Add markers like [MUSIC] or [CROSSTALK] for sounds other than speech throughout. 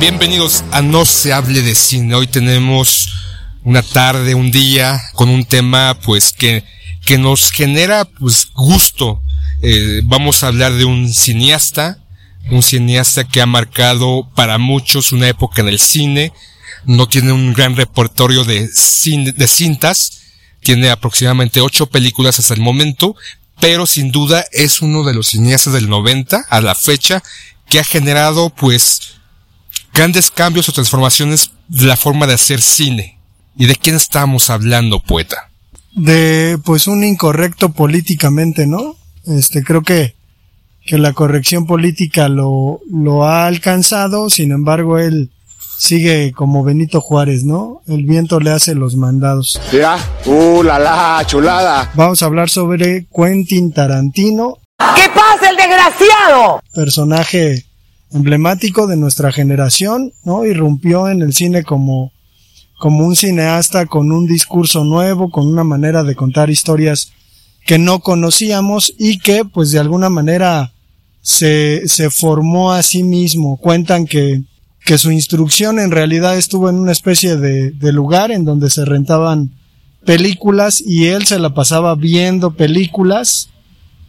Bienvenidos a No se hable de cine. Hoy tenemos una tarde, un día con un tema pues que, que nos genera pues gusto. Eh, vamos a hablar de un cineasta, un cineasta que ha marcado para muchos una época en el cine. No tiene un gran repertorio de, cine, de cintas. Tiene aproximadamente ocho películas hasta el momento, pero sin duda es uno de los cineastas del 90 a la fecha que ha generado pues grandes cambios o transformaciones de la forma de hacer cine. ¿Y de quién estamos hablando, poeta? De pues un incorrecto políticamente, ¿no? Este creo que que la corrección política lo lo ha alcanzado, sin embargo él sigue como Benito Juárez, ¿no? El viento le hace los mandados. Mira, uh, la la, chulada. Vamos a hablar sobre Quentin Tarantino, ¿Qué pasa, el desgraciado? personaje emblemático de nuestra generación, ¿no? Irrumpió en el cine como, como un cineasta con un discurso nuevo, con una manera de contar historias que no conocíamos y que, pues, de alguna manera se, se formó a sí mismo. Cuentan que, que su instrucción en realidad estuvo en una especie de, de lugar en donde se rentaban películas y él se la pasaba viendo películas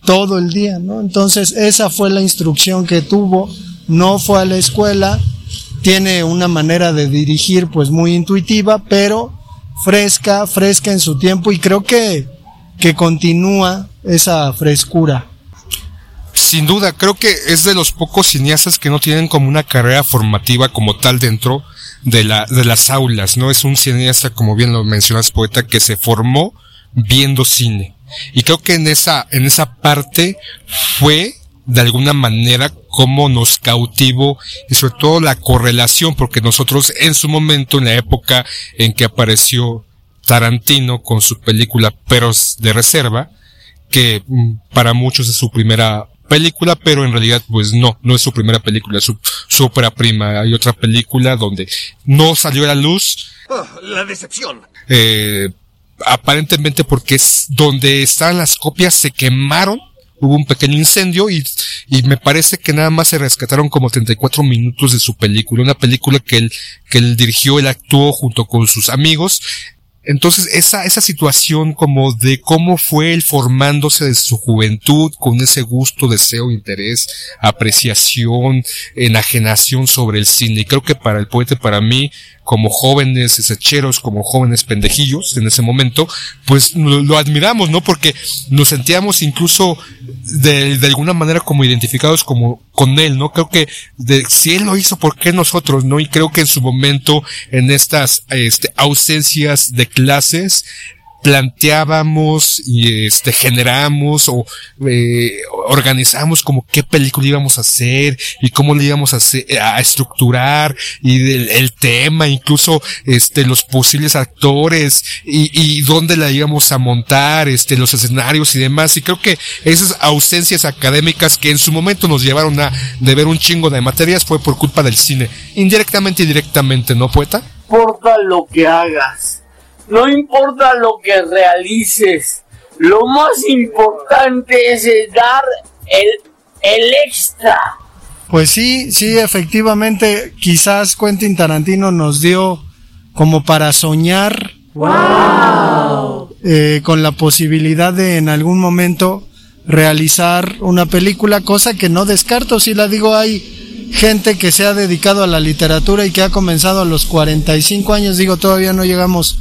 todo el día, ¿no? Entonces esa fue la instrucción que tuvo, no fue a la escuela, tiene una manera de dirigir pues muy intuitiva, pero fresca, fresca en su tiempo y creo que, que continúa esa frescura. Sin duda, creo que es de los pocos cineastas que no tienen como una carrera formativa como tal dentro de, la, de las aulas, ¿no? Es un cineasta, como bien lo mencionas, poeta, que se formó viendo cine. Y creo que en esa, en esa parte fue de alguna manera como nos cautivó y sobre todo la correlación, porque nosotros en su momento, en la época en que apareció Tarantino con su película Perros de Reserva, que mm, para muchos es su primera película, pero en realidad pues no, no es su primera película, es su, su ópera prima. Hay otra película donde no salió a la luz. la decepción. Eh, aparentemente porque es donde están las copias se quemaron hubo un pequeño incendio y, y me parece que nada más se rescataron como 34 minutos de su película, una película que él, que él dirigió, él actuó junto con sus amigos. Entonces, esa, esa situación como de cómo fue él formándose de su juventud con ese gusto, deseo, interés, apreciación, enajenación sobre el cine. Y creo que para el poeta, para mí, como jóvenes hecheros, como jóvenes pendejillos en ese momento, pues lo, lo admiramos, ¿no? Porque nos sentíamos incluso de, de alguna manera como identificados como con él, ¿no? Creo que de, si él lo hizo, ¿por qué nosotros, no? Y creo que en su momento, en estas este, ausencias de clases, planteábamos y este generamos o eh, organizamos como qué película íbamos a hacer y cómo le íbamos a hacer, a estructurar y el, el tema incluso este los posibles actores y, y dónde la íbamos a montar este los escenarios y demás. Y creo que esas ausencias académicas que en su momento nos llevaron a de ver un chingo de materias fue por culpa del cine. Indirectamente y directamente no poeta importa lo que hagas, no importa lo que realices, lo más importante es el dar el, el extra. Pues sí, sí, efectivamente, quizás Quentin Tarantino nos dio como para soñar eh, con la posibilidad de en algún momento realizar una película, cosa que no descarto, si la digo, hay gente que se ha dedicado a la literatura y que ha comenzado a los 45 años, digo, todavía no llegamos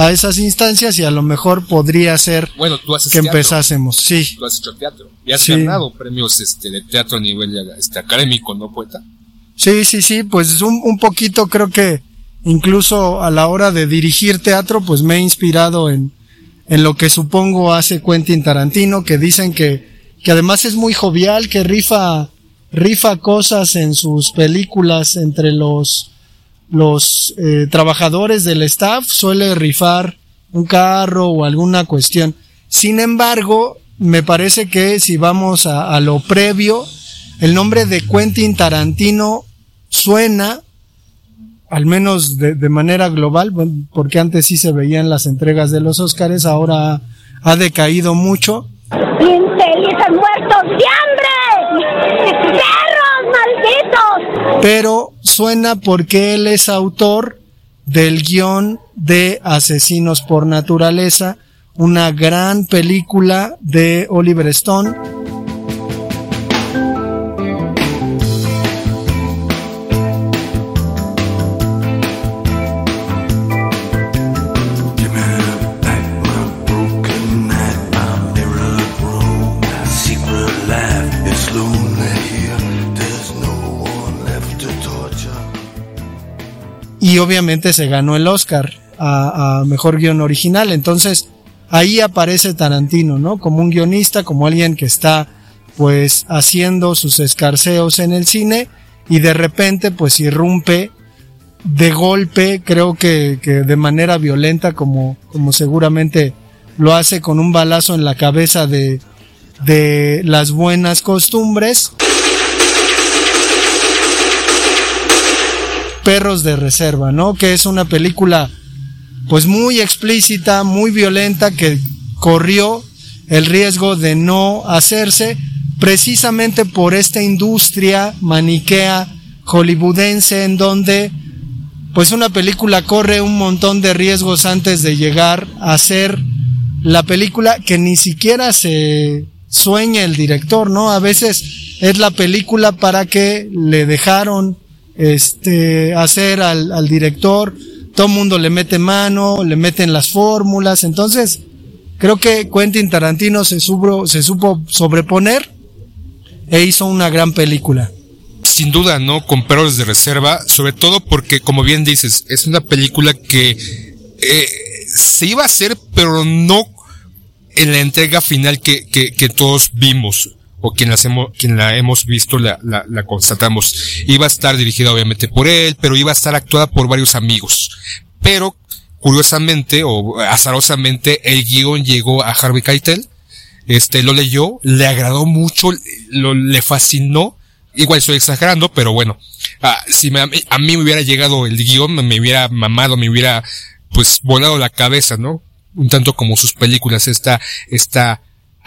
a esas instancias y a lo mejor podría ser bueno tú haces que teatro. empezásemos, sí. tú has hecho teatro y has Sí. ganado premios este de teatro a nivel este académico no poeta Sí, sí, sí, pues un, un poquito creo que incluso a la hora de dirigir teatro, pues me he inspirado en, en lo que supongo hace Quentin Tarantino, que dicen que, que además es muy jovial, que rifa, rifa cosas en sus películas entre los, los eh, trabajadores del staff, suele rifar un carro o alguna cuestión. Sin embargo, me parece que si vamos a, lo previo, el nombre de Quentin Tarantino suena, al menos de, manera global, porque antes sí se veían las entregas de los Óscares, ahora ha decaído mucho. ¡Infelices muertos de hambre! ¡Perros malditos! Pero suena porque él es autor del guion de Asesinos por Naturaleza, una gran película de Oliver Stone. Obviamente se ganó el Oscar a, a mejor guion original. Entonces ahí aparece Tarantino, ¿no? Como un guionista, como alguien que está pues haciendo sus escarceos en el cine y de repente pues irrumpe de golpe, creo que, que de manera violenta como, como seguramente lo hace con un balazo en la cabeza de, de las buenas costumbres. Perros de Reserva, ¿no? Que es una película pues muy explícita, muy violenta, que corrió el riesgo de no hacerse precisamente por esta industria maniquea hollywoodense en donde pues una película corre un montón de riesgos antes de llegar a ser la película que ni siquiera se sueña el director, ¿no? A veces es la película para que le dejaron este hacer al, al director, todo mundo le mete mano, le meten las fórmulas, entonces creo que Quentin Tarantino se, supo se supo sobreponer e hizo una gran película. Sin duda, ¿no? Con perros de reserva, sobre todo porque, como bien dices, es una película que eh, se iba a hacer, pero no en la entrega final que, que, que todos vimos o quien, las hemos, quien la hemos visto la, la, la, constatamos. Iba a estar dirigida obviamente por él, pero iba a estar actuada por varios amigos. Pero, curiosamente o azarosamente, el guion llegó a Harvey Keitel, este, lo leyó, le agradó mucho, lo, le fascinó, igual estoy exagerando, pero bueno, ah, si me, a mí me hubiera llegado el guion, me hubiera mamado, me hubiera, pues, volado la cabeza, ¿no? Un tanto como sus películas, esta, esta,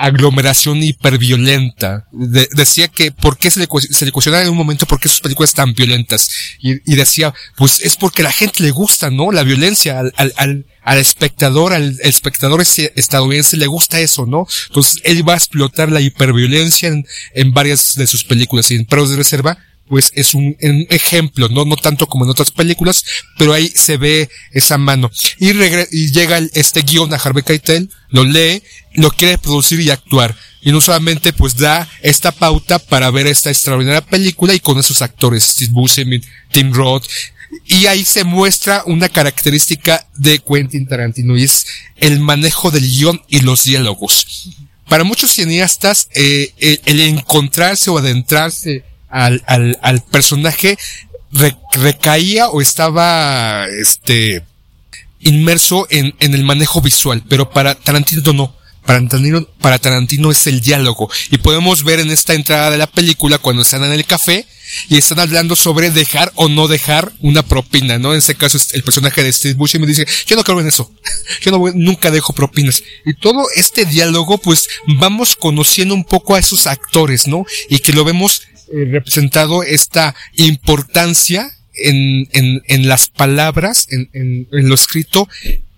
aglomeración hiperviolenta. De, decía que por qué se le, se le cuestionaba en un momento por qué sus películas tan violentas. Y, y, decía, pues es porque la gente le gusta, ¿no? La violencia al, al, al, al espectador, al espectador estadounidense le gusta eso, ¿no? Entonces él va a explotar la hiperviolencia en, en varias de sus películas y en Perros de Reserva pues es un, un ejemplo, no, no tanto como en otras películas, pero ahí se ve esa mano. Y, regre- y llega este guion a Harvey Keitel, lo lee, lo quiere producir y actuar. Y no solamente pues da esta pauta para ver esta extraordinaria película y con esos actores, Steve Buscemi, Tim Roth, y ahí se muestra una característica de Quentin Tarantino y es el manejo del guion y los diálogos. Para muchos cineastas, eh, el, el encontrarse o adentrarse al, al, personaje re- recaía o estaba, este, inmerso en, en el manejo visual, pero para Tarantino no. Para Tarantino, es el diálogo. Y podemos ver en esta entrada de la película cuando están en el café y están hablando sobre dejar o no dejar una propina, ¿no? En ese caso es el personaje de Steve Buscemi dice, yo no creo en eso. [LAUGHS] Yo no voy- nunca dejo propinas. Y todo este diálogo, pues vamos conociendo un poco a esos actores, ¿no? Y que lo vemos eh, representado esta importancia en, en, en las palabras, en, en, en lo escrito,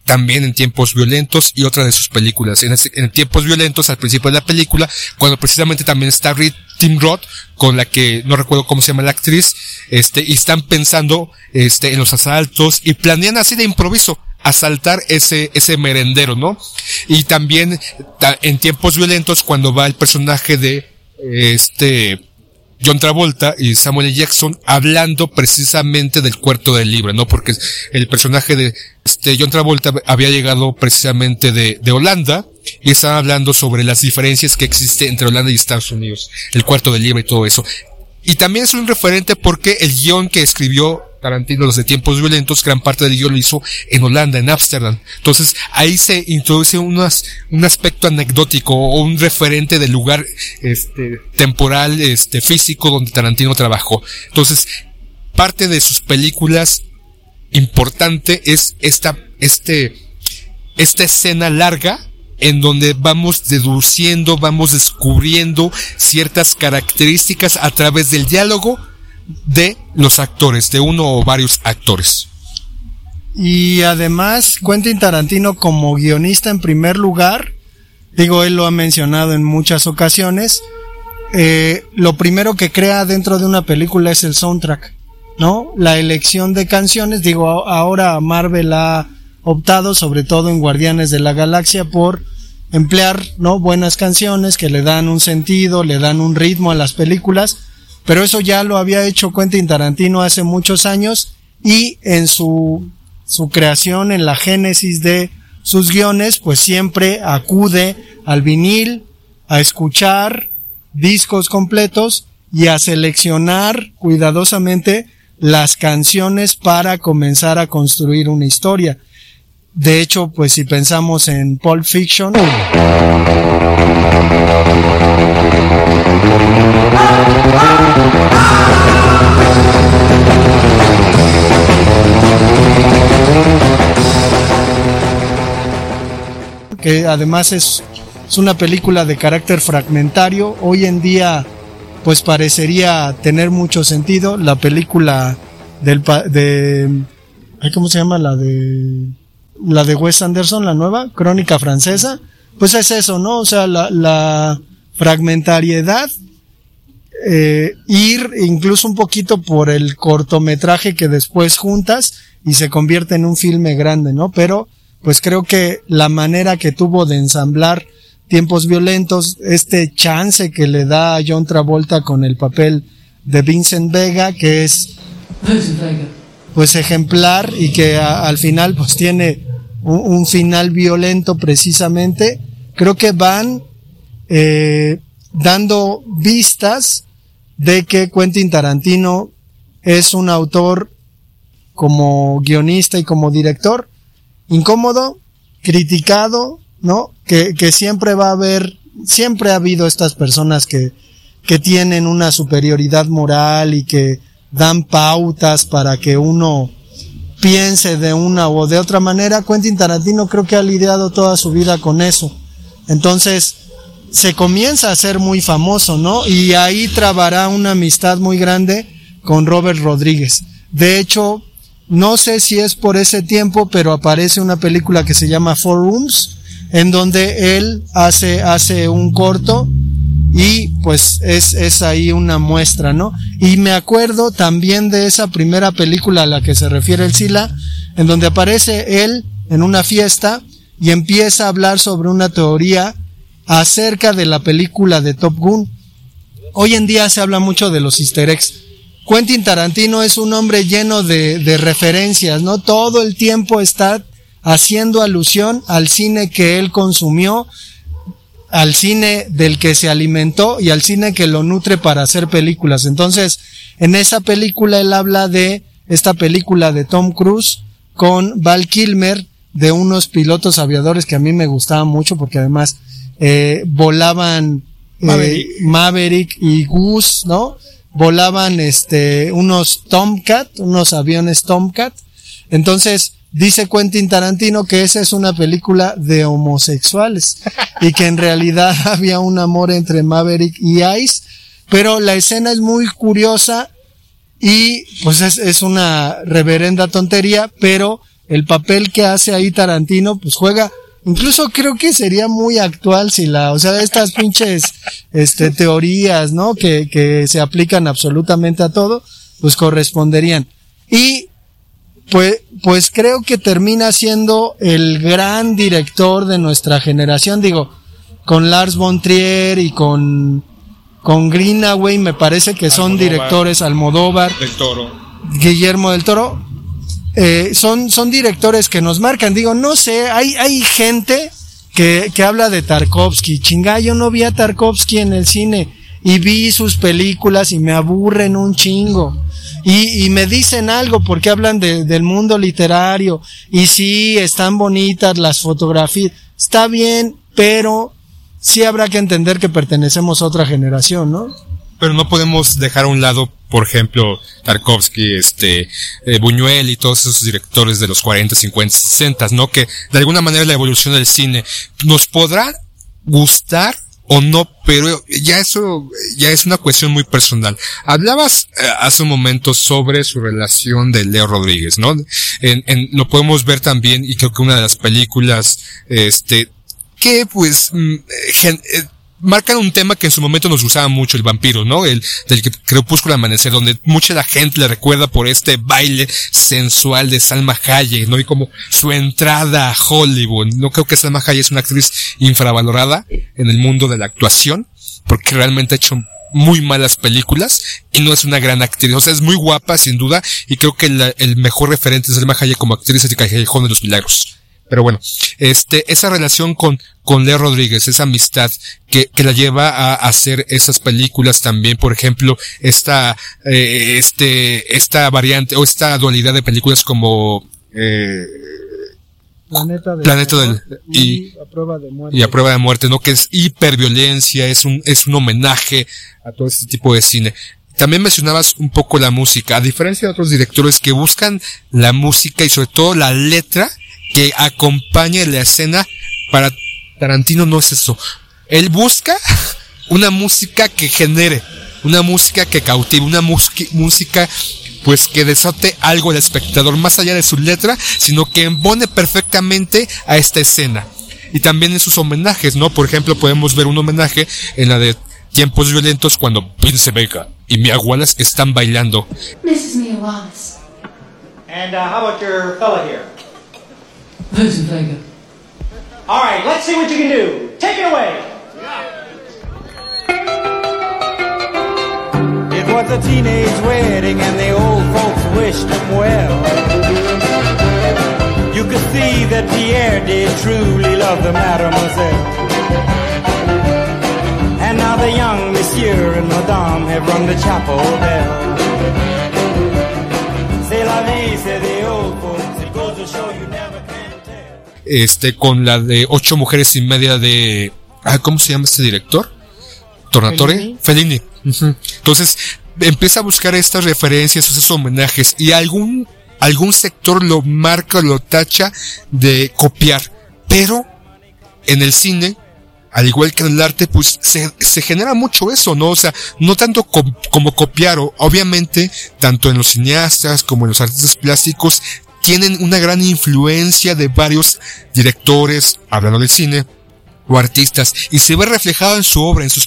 también en tiempos violentos y otra de sus películas. En, ese- en tiempos violentos, al principio de la película, cuando precisamente también está Reed Tim Roth, con la que no recuerdo cómo se llama la actriz, este, y están pensando, este, en los asaltos y planean así de improviso asaltar ese, ese merendero, ¿no? Y también ta- en tiempos violentos cuando va el personaje de, este, John Travolta y Samuel L. Jackson hablando precisamente del cuarto del libro, ¿no? Porque el personaje de este John Travolta había llegado precisamente de, de Holanda y estaban hablando sobre las diferencias que existen entre Holanda y Estados Unidos, el cuarto del libro y todo eso. Y también es un referente porque el guion que escribió Tarantino, los de tiempos violentos, gran parte del guion lo hizo en Holanda, en Ámsterdam. Entonces, ahí se introduce unas, un aspecto anecdótico o un referente del lugar, este, temporal, este, físico donde Tarantino trabajó. Entonces, parte de sus películas importante es esta, este, esta escena larga en donde vamos deduciendo, vamos descubriendo ciertas características a través del diálogo de los actores, de uno o varios actores. Y además, Quentin Tarantino como guionista en primer lugar, digo, él lo ha mencionado en muchas ocasiones, eh, lo primero que crea dentro de una película es el soundtrack, ¿no? La elección de canciones, digo, ahora Marvel ha optado, sobre todo en Guardianes de la Galaxia, por emplear, ¿no? Buenas canciones que le dan un sentido, le dan un ritmo a las películas, pero eso ya lo había hecho Quentin Tarantino hace muchos años y en su, su creación, en la génesis de sus guiones, pues siempre acude al vinil, a escuchar discos completos y a seleccionar cuidadosamente las canciones para comenzar a construir una historia. De hecho, pues si pensamos en Pulp Fiction, que además es, es una película de carácter fragmentario, hoy en día pues parecería tener mucho sentido. La película del de ¿cómo se llama? La de la de Wes Anderson, la nueva, Crónica Francesa, pues es eso, ¿no? O sea, la, fragmentariedad, eh, ir incluso un poquito por el cortometraje que después juntas y se convierte en un filme grande, ¿no? Pero, pues creo que la manera que tuvo de ensamblar tiempos violentos, este chance que le da a John Travolta con el papel de Vincent Vega, que es pues ejemplar y que al final pues tiene un, un final violento precisamente, creo que van eh, dando vistas de que Quentin Tarantino es un autor como guionista y como director incómodo, criticado, ¿no? Que, que siempre va a haber, siempre ha habido estas personas que, que tienen una superioridad moral y que dan pautas para que uno piense de una o de otra manera. Quentin Tarantino creo que ha lidiado toda su vida con eso. Entonces, se comienza a ser muy famoso, ¿no? Y ahí trabará una amistad muy grande con Robert Rodríguez. De hecho, no sé si es por ese tiempo, pero aparece una película que se llama Four Rooms, en donde él hace, hace un corto y pues es, es ahí una muestra, ¿no? Y me acuerdo también de esa primera película a la que se refiere el Sila, en donde aparece él en una fiesta y empieza a hablar sobre una teoría acerca de la película de Top Gun. Hoy en día se habla mucho de los easter eggs. Quentin Tarantino es un hombre lleno de, de referencias, ¿no? Todo el tiempo está haciendo alusión al cine que él consumió, al cine del que se alimentó y al cine que lo nutre para hacer películas. Entonces, en esa película él habla de esta película de Tom Cruise con Val Kilmer de unos pilotos aviadores que a mí me gustaban mucho porque además eh, volaban eh, Maverick. Maverick y Goose, ¿no? Volaban este unos Tomcat, unos aviones Tomcat. Entonces, dice Quentin Tarantino que esa es una película de homosexuales y que en realidad [LAUGHS] había un amor entre Maverick y Ice, pero la escena es muy curiosa y pues es, es una reverenda tontería, pero el papel que hace ahí Tarantino pues juega Incluso creo que sería muy actual si la, o sea, estas pinches, este, teorías, ¿no? Que, que se aplican absolutamente a todo, pues corresponderían. Y, pues, pues creo que termina siendo el gran director de nuestra generación, digo, con Lars von Trier y con, con Greenaway, me parece que son Almodóvar. directores, Almodóvar, Del toro. Guillermo del Toro, eh, son, son directores que nos marcan. Digo, no sé, hay, hay gente que, que habla de Tarkovsky. Chinga, yo no vi a Tarkovsky en el cine y vi sus películas y me aburren un chingo. Y, y me dicen algo porque hablan de- del mundo literario. Y sí, están bonitas las fotografías. Está bien, pero sí habrá que entender que pertenecemos a otra generación, ¿no? Pero no podemos dejar a un lado, por ejemplo, Tarkovsky, este, eh, Buñuel y todos esos directores de los 40, 50, 60, ¿no? Que de alguna manera la evolución del cine nos podrá gustar o no, pero ya eso, ya es una cuestión muy personal. Hablabas eh, hace un momento sobre su relación de Leo Rodríguez, ¿no? En, en, lo podemos ver también, y creo que una de las películas, este, que pues, mm, gen- eh, marcan un tema que en su momento nos gustaba mucho, el vampiro, ¿no? El del Crepúsculo Amanecer, donde mucha la gente le recuerda por este baile sensual de Salma Hayek, ¿no? Y como su entrada a Hollywood. No creo que Salma Hayek es una actriz infravalorada en el mundo de la actuación, porque realmente ha hecho muy malas películas y no es una gran actriz. O sea, es muy guapa, sin duda, y creo que la- el mejor referente de Salma Hayek como actriz es el Callejón de los Milagros. Pero bueno, este, esa relación con, con Leo Rodríguez, esa amistad que, que la lleva a hacer esas películas también, por ejemplo, esta, eh, este, esta variante o esta dualidad de películas como, eh, Planeta del, Planeta del- y, y- a prueba de muerte. y a prueba de muerte, ¿no? Que es hiperviolencia, es un, es un homenaje a todo este tipo de cine. También mencionabas un poco la música, a diferencia de otros directores que buscan la música y sobre todo la letra que acompañe la escena, para Tarantino no es eso. Él busca una música que genere, una música que cautive, una música pues que desote algo al espectador más allá de su letra, sino que embone perfectamente a esta escena. Y también en sus homenajes, ¿no? Por ejemplo, podemos ver un homenaje en la de Tiempos Violentos cuando Vince Vega y Mia Wallace están bailando. Is Mia Wallace. And uh, how about your fella here? Vincent Vega. All right, let's see what you can do. Take it away. It was a teenage wedding and the old folks wished him well. You could see that Pierre did truly love the mademoiselle. And now the young monsieur and madame have rung the chapel bell. Este, con la de Ocho Mujeres y Media de, ah, ¿cómo se llama este director? Tornatore? Fellini. Entonces, empieza a buscar estas referencias, esos homenajes, y algún, algún sector lo marca, lo tacha de copiar. Pero, en el cine, al igual que en el arte, pues se, se genera mucho eso, ¿no? O sea, no tanto com- como copiar, o- obviamente, tanto en los cineastas como en los artistas plásticos, tienen una gran influencia de varios directores, hablando del cine, o artistas y se ve reflejado en su obra, en sus,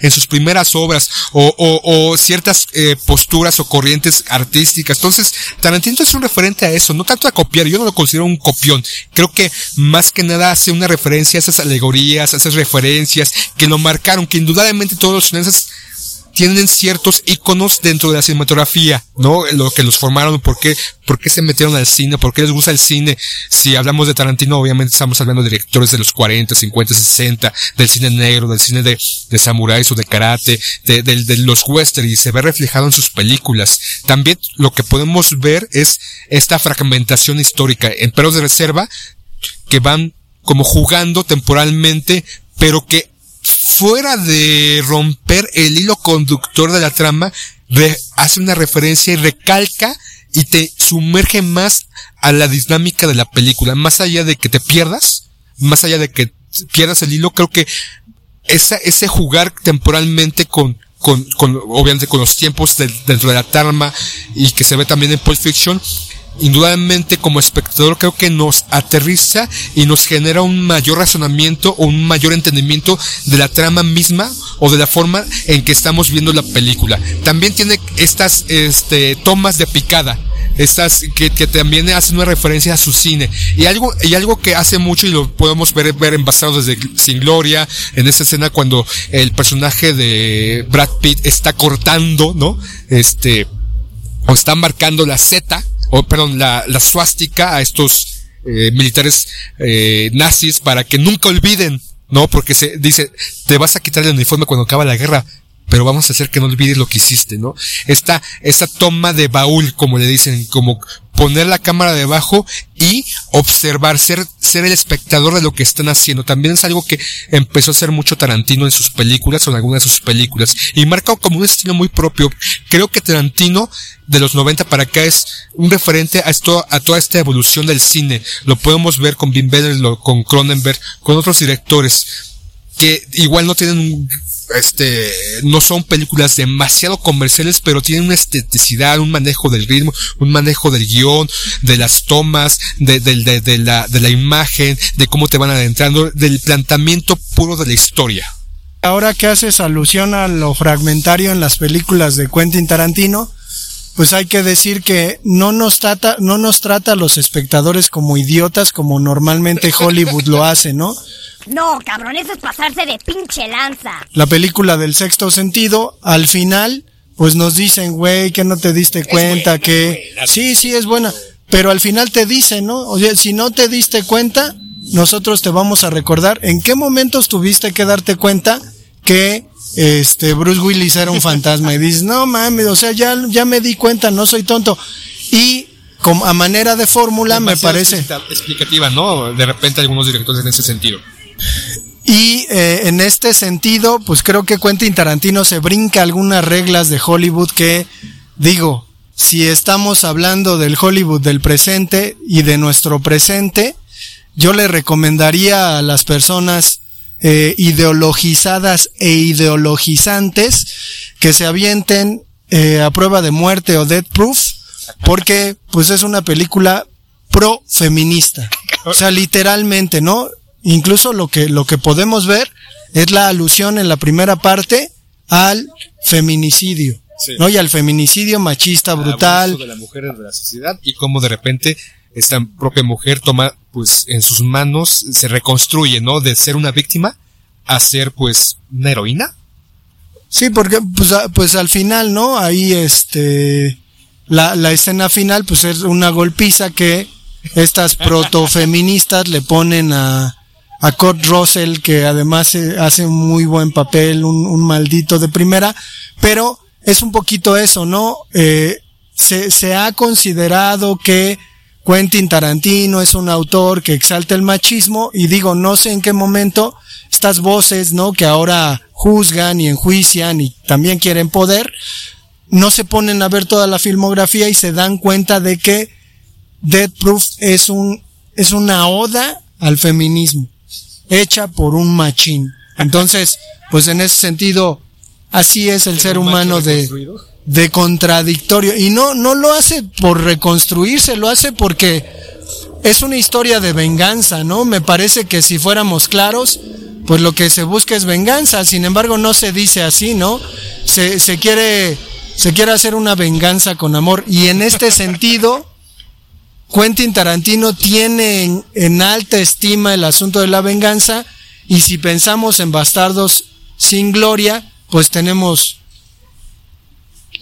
en sus primeras obras o, o- o ciertas eh, posturas o corrientes artísticas. Entonces, Tarantino es un referente a eso, no tanto a copiar, yo no lo considero un copión. Creo que más que nada hace una referencia a esas alegorías, a esas referencias que lo marcaron, que indudablemente todos los cineastas tienen ciertos iconos dentro de la cinematografía, ¿no? Lo que los formaron, por qué, por qué se metieron al cine, por qué les gusta el cine. Si hablamos de Tarantino, obviamente estamos hablando de directores de los 40, 50, 60, del cine negro, del cine de, de samuráis o de karate, de, de- de los western, y se ve reflejado en sus películas. También lo que podemos ver es esta fragmentación histórica en Perros de Reserva, que van como jugando temporalmente, pero que fuera de romper el hilo conductor de la trama, hace una referencia y recalca y te sumerge más a la dinámica de la película, más allá de que te pierdas, más allá de que pierdas el hilo, creo que esa, ese jugar temporalmente con, con, con, obviamente con los tiempos dentro de la trama y que se ve también en Pulp Fiction, indudablemente como espectador creo que nos aterriza y nos genera un mayor razonamiento o un mayor entendimiento de la trama misma o de la forma en que estamos viendo la película. También tiene estas este, tomas de picada. Estas que, que también hacen una referencia a su cine. Y algo, y algo que hace mucho y lo podemos ver, ver en Bastardos desde Sin Gloria, en esta escena cuando el personaje de Brad Pitt está cortando, ¿no? Este, o está marcando la Z, o perdón, la, la suástica a estos eh, militares eh, nazis para que nunca olviden, ¿no? Porque se dice, te vas a quitar el uniforme cuando acaba la guerra, pero vamos a hacer que no olvides lo que hiciste, ¿no? Esta, esta toma de baúl, como le dicen, como poner la cámara debajo y observar, ser, ser el espectador de lo que están haciendo. También es algo que empezó a hacer mucho Tarantino en sus películas o en algunas de sus películas. Y marca como un estilo muy propio. Creo que Tarantino de los 90 para acá es un referente a esto, a toda esta evolución del cine. Lo podemos ver con Wim Wenders, con Cronenberg, con otros directores que igual no tienen un- este no son películas demasiado comerciales pero tienen una esteticidad un manejo del ritmo un manejo del guion de las tomas de, la, de la imagen de cómo te van adentrando del planteamiento puro de la historia. Ahora que haces alusión a lo fragmentario en las películas de Quentin Tarantino, pues hay que decir que no nos trata, no nos trata a los espectadores como idiotas como normalmente Hollywood lo hace, ¿no? No, cabrón, eso es pasarse de pinche lanza. La película del sexto sentido, al final, pues nos dicen, güey, que no te diste cuenta, que sí, sí es buena, pero al final te dicen, ¿no? Oye, si no te diste cuenta, nosotros te vamos a recordar en qué momentos tuviste que darte cuenta que este Bruce Willis era un fantasma y dices, no mames, o sea, ya, ya me di cuenta, no soy tonto. Y como a manera de fórmula me parece. explica- explicativa no de repente algunos directores en ese sentido Y eh, en este sentido, pues creo que Quentin Tarantino se brinca algunas reglas de Hollywood que, digo, si estamos hablando del Hollywood del presente y de nuestro presente, yo le recomendaría a las personas eh, ideologizadas e ideologizantes que se avienten eh, a prueba de muerte o death proof, porque pues es una película pro feminista. O sea, literalmente, ¿no? Incluso lo que, lo que podemos ver es la alusión en la primera parte al feminicidio, Sí. ¿no? Y al feminicidio machista brutal. de la mujer de la sociedad y cómo de repente esta propia mujer toma pues en sus manos se reconstruye no de ser una víctima a ser pues una heroína Sí, porque pues, a- pues al final, ¿no? Ahí este la, la escena final pues es una golpiza que estas [LAUGHS] protofeministas le ponen a a Kurt Russell que además eh, hace un muy buen papel, un, un maldito de primera, pero es un poquito eso, ¿no? Eh, se, se ha considerado que Quentin Tarantino es un autor que exalta el machismo y digo, no sé en qué momento estas voces, ¿no? Que ahora juzgan y enjuician y también quieren poder, no se ponen a ver toda la filmografía y se dan cuenta de que Dead Proof es un, es una oda al feminismo, hecha por un machín. Entonces, pues en ese sentido, así es el ser humano de, de contradictorio. Y no, no lo hace por reconstruirse, lo hace porque es una historia de venganza, ¿no? Me parece que si fuéramos claros, pues lo que se busca es venganza, sin embargo no se dice así, ¿no? Se, se quiere, se quiere hacer una venganza con amor y en este sentido, Quentin Tarantino tiene en, en alta estima el asunto de la venganza y si pensamos en Bastardos sin Gloria, pues tenemos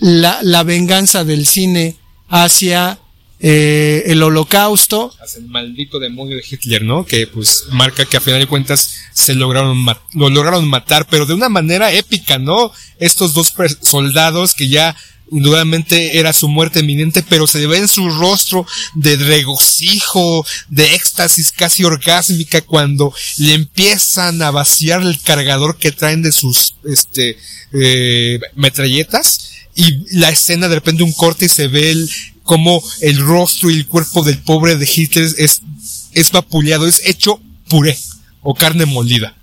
la, la venganza del cine hacia eh, el holocausto. Hacia el maldito demonio de Hitler, ¿no? Que pues marca que a final de cuentas se lograron lo lograron matar, pero de una manera épica, ¿no? Estos dos soldados que ya indudablemente era su muerte inminente, pero se ve en su rostro de regocijo, de éxtasis casi orgásmica cuando le empiezan a vaciar el cargador que traen de sus este eh, metralletas y la escena de repente un corte y se ve el como el rostro y el cuerpo del pobre de Hitler es es vapuleado, es hecho puré o carne molida.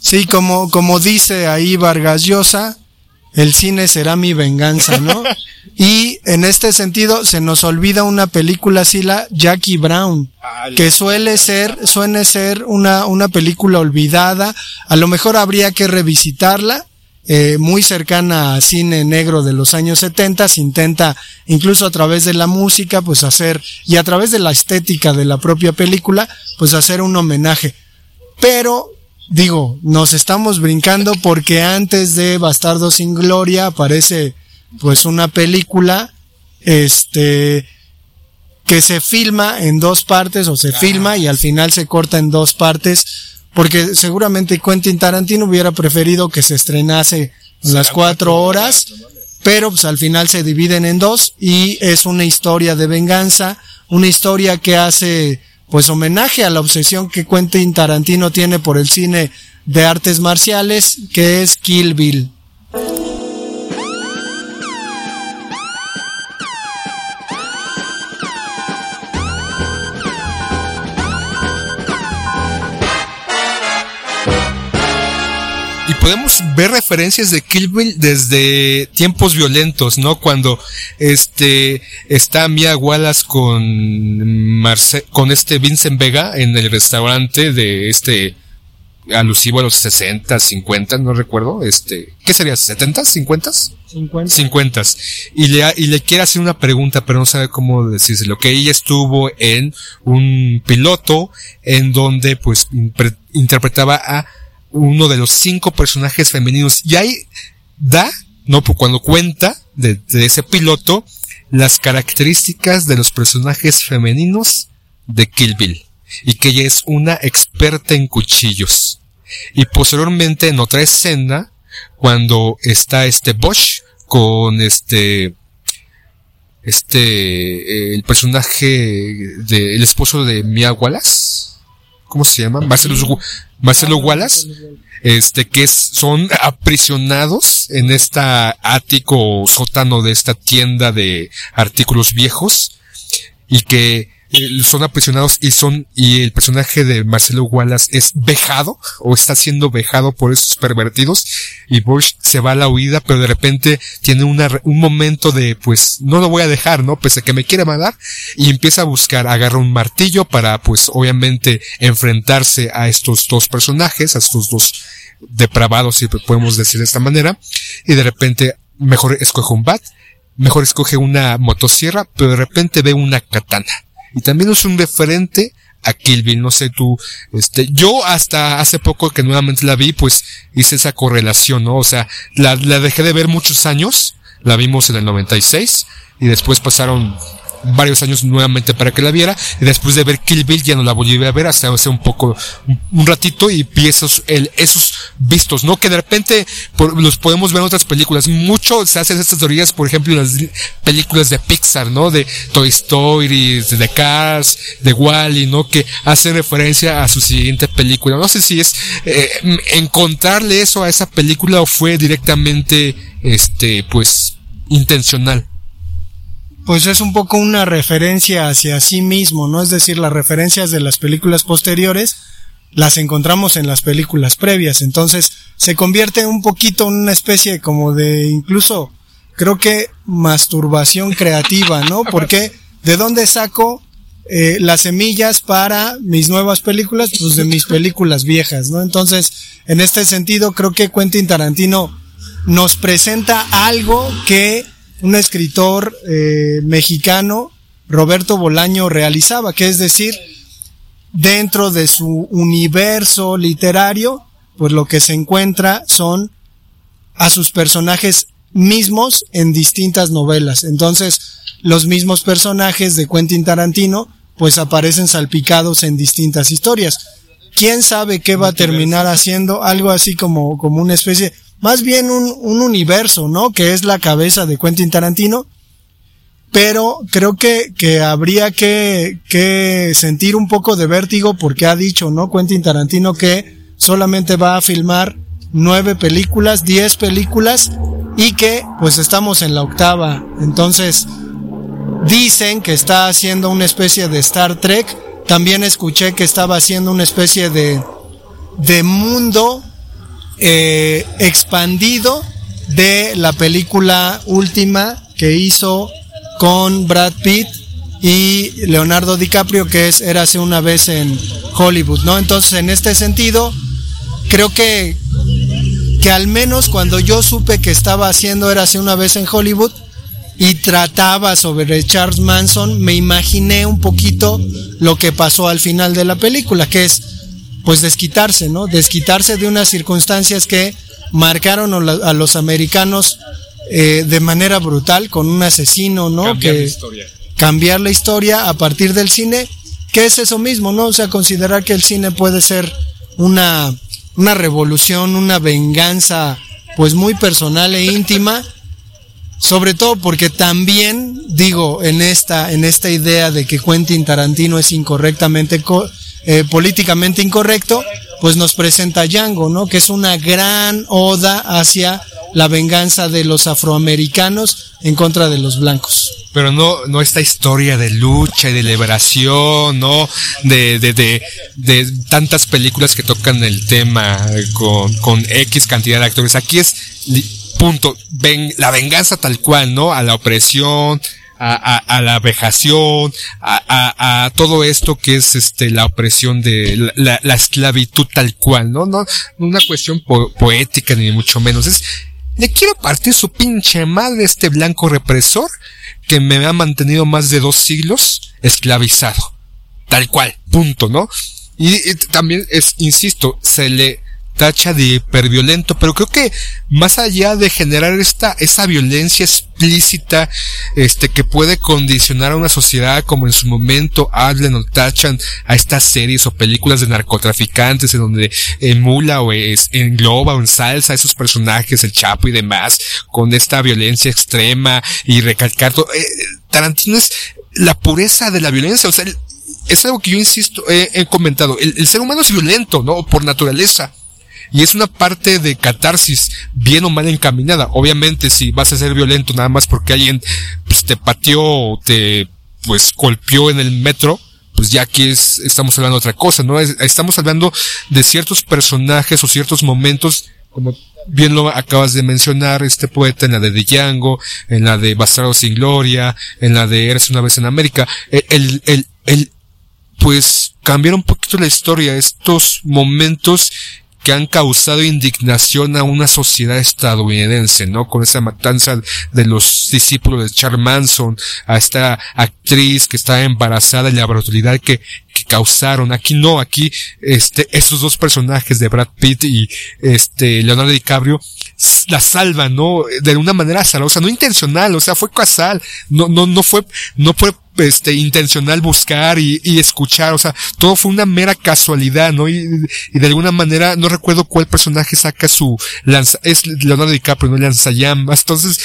Sí, como, como dice ahí Vargas Llosa, el cine será mi venganza, ¿no? [LAUGHS] y en este sentido se nos olvida una película así, la Jackie Brown, que suele ser, suele ser una, una película olvidada, a lo mejor habría que revisitarla, eh, muy cercana a cine negro de los años 70, se intenta incluso a través de la música, pues hacer, y a través de la estética de la propia película, pues hacer un homenaje. Pero, digo, nos estamos brincando porque antes de Bastardo sin Gloria aparece pues una película, este, que se filma en dos partes o se filma y al final se corta en dos partes porque seguramente Quentin Tarantino hubiera preferido que se estrenase en las cuatro horas, pero pues al final se dividen en dos y es una historia de venganza, una historia que hace pues homenaje a la obsesión que Quentin Tarantino tiene por el cine de artes marciales, que es Kill Bill. Y podemos ver referencias de Kill Bill desde tiempos violentos, ¿no? Cuando este está Mia Wallace con Marce con este Vincent Vega en el restaurante de este alusivo a los 60, 50, no recuerdo, este, ¿qué sería? ¿70, 50? 50. 50 y le, y le quiere hacer una pregunta, pero no sabe cómo decírselo. Que ella estuvo en un piloto en donde pues interpretaba a uno de los cinco personajes femeninos. Y ahí da, no, cuando cuenta de, de ese piloto las características de los personajes femeninos de Kill Bill. Y que ella es una experta en cuchillos. Y posteriormente en otra escena, cuando está este Bosch con este este eh, el personaje de el esposo de Mia Wallace ¿cómo se llama? Marcelo, Gu- Marcelo Wallace este que son aprisionados en esta ático sótano de esta tienda de artículos viejos y que eh, son aprisionados y son y el personaje de Marcelo Wallace es vejado o está siendo vejado por esos pervertidos y Bush se va a la huida pero de repente tiene una, un momento de pues no lo voy a dejar no pese a que me quiere matar y empieza a buscar agarra un martillo para pues obviamente enfrentarse a estos dos personajes a estos dos depravados si podemos decir de esta manera y de repente mejor escoge un bat mejor escoge una motosierra pero de repente ve una katana y también es un referente a Kill no sé tú, este, yo hasta hace poco que nuevamente la vi, pues hice esa correlación, ¿no? O sea, la, la dejé de ver muchos años, la vimos en el 96 y después pasaron varios años nuevamente para que la viera. Y después de ver Kill Bill ya no la volví a ver hasta hace un poco un, ratito y vi esos el, esos vistos no que de repente los podemos ver en otras películas. Mucho se hacen estas teorías por ejemplo en las películas de Pixar no de Toy Story de Cars de Wally no que hacen referencia a su siguiente película. No sé si es eh, encontrarle eso a esa película o fue directamente este pues intencional Pues es un poco una referencia hacia sí mismo, ¿no? Es decir, las referencias de las películas posteriores las encontramos en las películas previas. Entonces se convierte un poquito en una especie como de incluso, creo que masturbación creativa, ¿no? [LAUGHS] Porque ¿de dónde saco eh, las semillas para mis nuevas películas, pues de mis películas viejas, ¿no? Entonces, en este sentido, creo que Quentin Tarantino nos presenta algo que un escritor eh, mexicano, Roberto Bolaño, realizaba, que es decir, dentro de su universo literario, pues lo que se encuentra son a sus personajes mismos en distintas novelas. Entonces, los mismos personajes de Quentin Tarantino, pues aparecen salpicados en distintas historias. ¿Quién sabe qué va a terminar haciendo? Algo así como, como una especie, más bien un, un universo, ¿no? Que es la cabeza de Quentin Tarantino. Pero creo que, que habría que, que sentir un poco de vértigo porque ha dicho, ¿no? Quentin Tarantino que solamente va a filmar nueve películas, diez películas y que pues estamos en la octava. Entonces dicen que está haciendo una especie de Star Trek. También escuché que estaba haciendo una especie de, de mundo eh, expandido de la película última que hizo con Brad Pitt y Leonardo DiCaprio que es Érase una vez en Hollywood, ¿no? Entonces, en este sentido, creo que que al menos cuando yo supe que estaba haciendo Érase una vez en Hollywood y trataba sobre Charles Manson, me imaginé un poquito lo que pasó al final de la película, que es pues desquitarse, ¿no? Desquitarse de unas circunstancias que marcaron a los americanos eh, de manera brutal con un asesino, ¿no? Cambiar que la historia. cambiar la historia a partir del cine, que es eso mismo, ¿no? O sea, considerar que el cine puede ser una, una revolución, una venganza, pues muy personal e íntima, sobre todo porque también, digo, en esta, en esta idea de que Quentin Tarantino es incorrectamente, co- eh, políticamente incorrecto, pues nos presenta Django, ¿no? Que es una gran oda hacia la venganza de los afroamericanos en contra de los blancos. Pero no, no esta historia de lucha y de liberación, ¿no? De, de, de, tantas películas que tocan el tema con, X cantidad de actores. Aquí es, punto, ven, la venganza tal cual, ¿no? A la opresión, a, a, a la vejación, a, a, todo esto que es este la opresión de la, la, la esclavitud tal cual, ¿no? No, no una cuestión po- poética ni mucho menos. Es, le quiero partir su pinche madre este blanco represor que me ha mantenido más de dos siglos esclavizado. Tal cual, punto, ¿no? Y, y también es, insisto, se le tacha de hiperviolento, pero creo que más allá de generar esta, esa violencia explícita, este, que puede condicionar a una sociedad como en su momento hablan o tachan a estas series o películas de narcotraficantes en donde emula o es, engloba o ensalza a esos personajes, el Chapo y demás, con esta violencia extrema y recalcar todo. Eh, Tarantino es la pureza de la violencia, o sea, es algo que yo insisto, he, comentado, el ser humano es violento, ¿no? Por naturaleza. Y es una parte de catarsis bien o mal encaminada. Obviamente, si vas a ser violento nada más porque alguien pues, te pateó o te pues golpeó en el metro, pues ya aquí es, estamos hablando de otra cosa, ¿no? Es- estamos hablando de ciertos personajes o ciertos momentos, como bien lo acabas de mencionar, este poeta, en la de Django, en la de Bastardo sin Gloria, en la de Eres una vez en América, el, el, el, el pues cambiar un poquito la historia, estos momentos que han causado indignación a una sociedad estadounidense, ¿no? Con esa matanza de los discípulos de Charles Manson, a esta actriz que estaba embarazada y la brutalidad que, que causaron. Aquí no, aquí, este, estos dos personajes de Brad Pitt y, este, Leonardo DiCaprio, la salvan, ¿no? De una manera azarosa, no intencional, o sea, fue casual, no, no, no fue, no fue, este, intencional buscar y, y escuchar, o sea, todo fue una mera casualidad, ¿no? Y, y de alguna manera, no recuerdo cuál personaje saca su lanza, es Leonardo DiCaprio, no lanzallamas, entonces,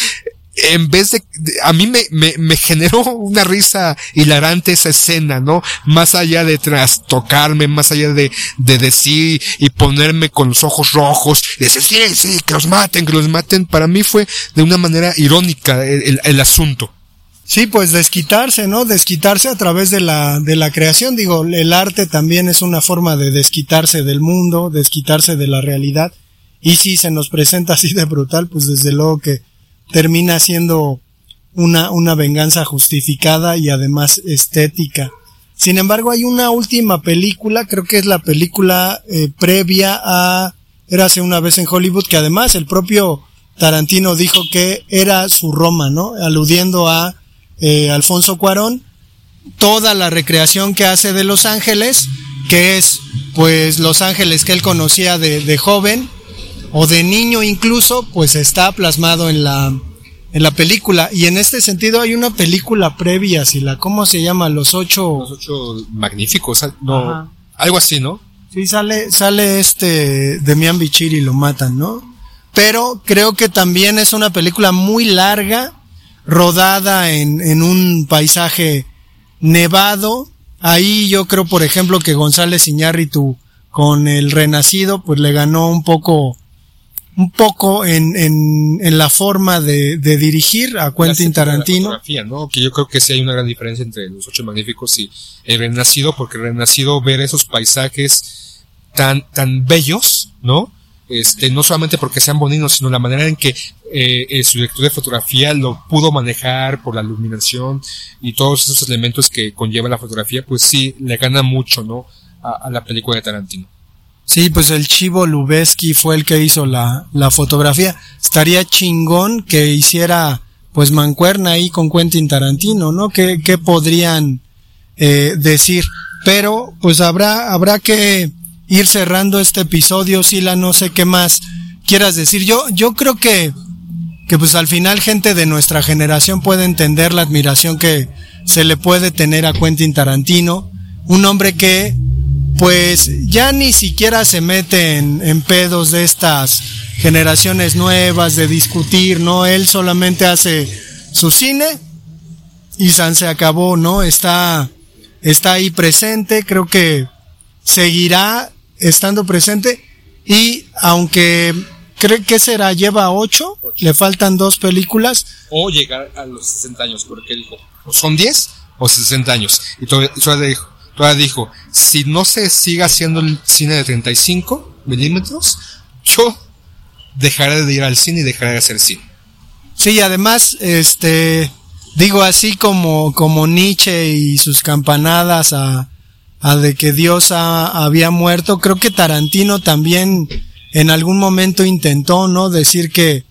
en vez de, a mí me, me, me generó una risa hilarante esa escena, ¿no? Más allá de trastocarme, más allá de, de decir y ponerme con los ojos rojos decir, sí, sí, que los maten, que los maten, para mí fue de una manera irónica el, el- el asunto. Sí, pues desquitarse, ¿no? Desquitarse a través de la, de la creación. Digo, el arte también es una forma de desquitarse del mundo, desquitarse de la realidad. Y si se nos presenta así de brutal, pues desde luego que termina siendo una, una venganza justificada y además estética. Sin embargo, hay una última película, creo que es la película eh, previa a Érase una vez en Hollywood, que además el propio Tarantino dijo que era su Roma, ¿no? Aludiendo a eh, Alfonso Cuarón, toda la recreación que hace de Los Ángeles, que es pues Los Ángeles que él conocía de, de joven o de niño incluso, pues está plasmado en la en la película y en este sentido hay una película previa, si la cómo se llama Los ocho Los ocho magníficos, no, Ajá. algo así, ¿no? Sí, sale, sale este Demian Bichir y lo matan, ¿no? Pero creo que también es una película muy larga, rodada en, en un paisaje nevado. Ahí yo creo, por ejemplo, que González Iñárritu con el Renacido, pues le ganó un poco, un poco en, en, en la forma de, de dirigir a Quentin Tarantino. ¿no? Que yo creo que sí hay una gran diferencia entre los ocho magníficos y el renacido, porque el renacido ver esos paisajes tan, tan bellos, ¿no? Este, no solamente porque sean bonitos, sino la manera en que eh, eh, su director de fotografía lo pudo manejar por la iluminación y todos esos elementos que conlleva la fotografía, pues sí, le gana mucho, ¿no? A, a la película de Tarantino. Sí, pues el Chivo Lubeski fue el que hizo la, la fotografía. Estaría chingón que hiciera pues mancuerna ahí con Quentin Tarantino, ¿no? ¿Qué, qué podrían eh, decir? Pero pues habrá, habrá que ir cerrando este episodio, Sila, no sé qué más quieras decir. Yo, yo creo que, que pues al final gente de nuestra generación puede entender la admiración que se le puede tener a Quentin Tarantino, un hombre que pues ya ni siquiera se mete en, pedos de estas generaciones nuevas de discutir, ¿no? Él solamente hace su cine y San se acabó, ¿no? Está, está ahí presente, creo que seguirá estando presente y aunque creo que será, lleva ocho, le faltan dos películas, O llegar a los 60 años, porque dijo, son 10 o 60 años. Y todavía, todavía dijo, todavía dijo, si no se sigue haciendo el cine de 35 milímetros, yo dejaré de ir al cine y dejaré de hacer cine. Sí, además, este, digo así como, como Nietzsche y sus campanadas a, a de que Dios ha- había muerto, creo que Tarantino también en algún momento intentó, ¿no? Decir que,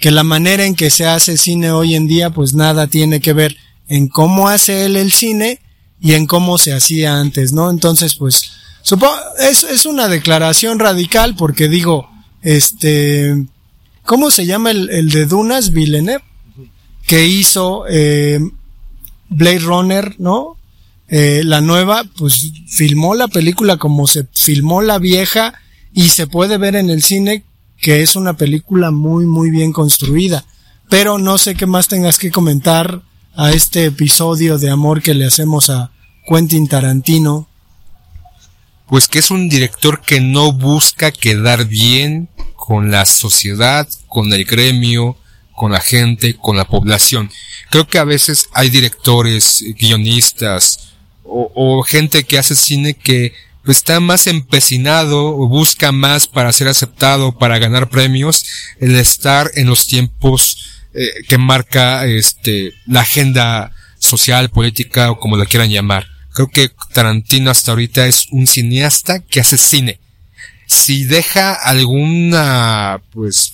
que la manera en que se hace cine hoy en día, pues nada tiene que ver en cómo hace él el cine y en cómo se hacía antes, ¿no? Entonces, pues, supongo, es, es una declaración radical porque digo, este, ¿cómo se llama el, el de Dunas? Villeneuve, que hizo eh, Blade Runner, ¿no? Eh, la nueva, pues filmó la película como se filmó la vieja y se puede ver en el cine que es una película muy, muy bien construida. Pero no sé qué más tengas que comentar a este episodio de amor que le hacemos a Quentin Tarantino. Pues que es un director que no busca quedar bien con la sociedad, con el gremio, con la gente, con la población. Creo que a veces hay directores, guionistas o, o gente que hace cine que pues, está más empecinado o busca más para ser aceptado, para ganar premios, el estar en los tiempos eh, que marca este la agenda social, política o como la quieran llamar. Creo que Tarantino hasta ahorita es un cineasta que hace cine. Si deja alguna, pues,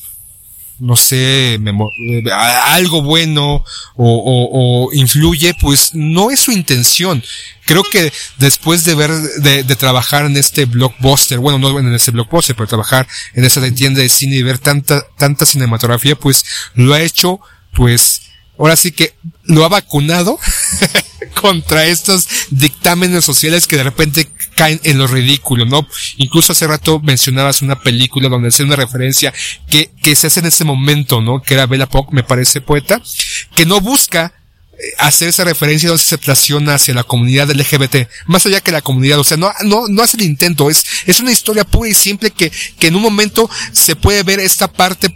no sé, eh, algo bueno o, o- o influye, pues no es su intención. Creo que después de ver, de, de trabajar en este blockbuster, bueno, no en este blockbuster, pero trabajar en esta tienda de cine y ver tanta, tanta cinematografía, pues lo ha hecho, pues, ahora sí que lo ha vacunado [LAUGHS] contra estos dictámenes sociales que de repente caen en lo ridículo, ¿no? Incluso hace rato mencionabas una película donde hace una referencia que, que se hace en ese momento, ¿no? Que era Bella Pock, me parece poeta, que no busca eh, hacer esa referencia de aceptación hacia la comunidad LGBT, más allá que la comunidad, o sea, no, no, no hace el intento, es, es una historia pura y simple que, que en un momento se puede ver esta parte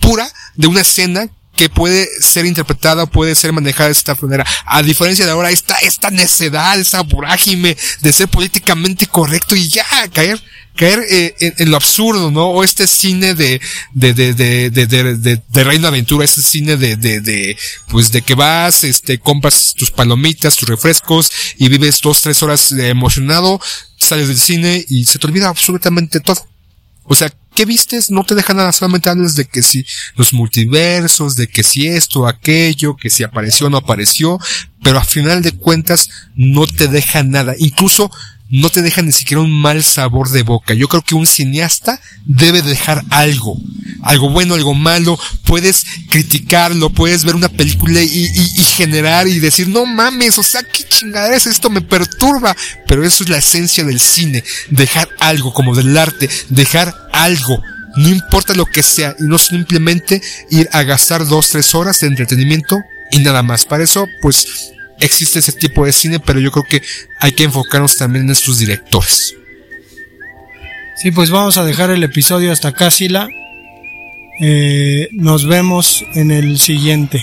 pura de una escena que puede ser interpretada, puede ser manejada de esta manera. A diferencia de ahora, esta, esta necedad, esa vorágine de ser políticamente correcto y ya, caer, caer eh, en, lo absurdo, ¿no? O este cine de, de, de, de, de, de, de, de Reino Aventura, ese cine de, de, de, pues de que vas, este, compras tus palomitas, tus refrescos y vives dos, tres horas eh, emocionado, sales del cine y se te olvida absolutamente todo. O sea, ¿qué vistes? No te deja nada, solamente hablas de que si los multiversos, de que si esto, aquello, que si apareció o no apareció, pero a final de cuentas no te deja nada. Incluso no te deja ni siquiera un mal sabor de boca. Yo creo que un cineasta debe dejar algo. Algo bueno, algo malo. Puedes criticarlo, puedes ver una película y, y, generar y decir, no mames, o sea, qué chingadera es esto, me perturba. Pero eso es la esencia del cine. Dejar algo, como del arte. Dejar algo. No importa lo que sea. Y no simplemente ir a gastar dos, tres horas de entretenimiento y nada más. Para eso, pues, existe ese tipo de cine, pero yo creo que hay que enfocarnos también en estos directores. Sí, pues vamos a dejar el episodio hasta acá, Sila. Eh, nos vemos en el siguiente.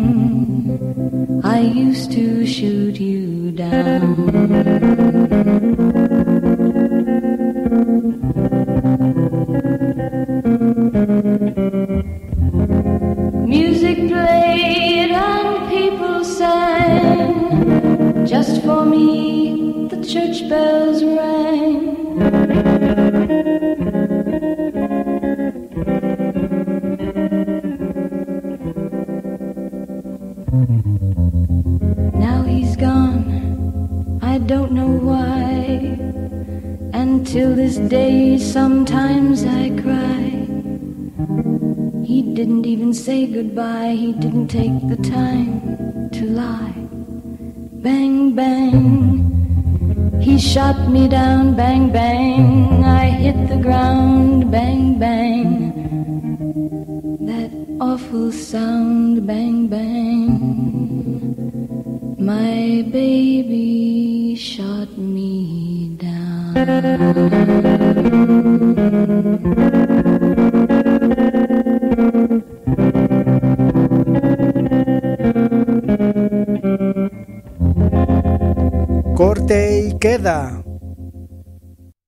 I used to shoot you down. Music played and people sang. Just for me, the church bells bang, bang. I hit the ground, bang, bang. That awful sound, bang, bang. My baby shot me down. Corte y queda.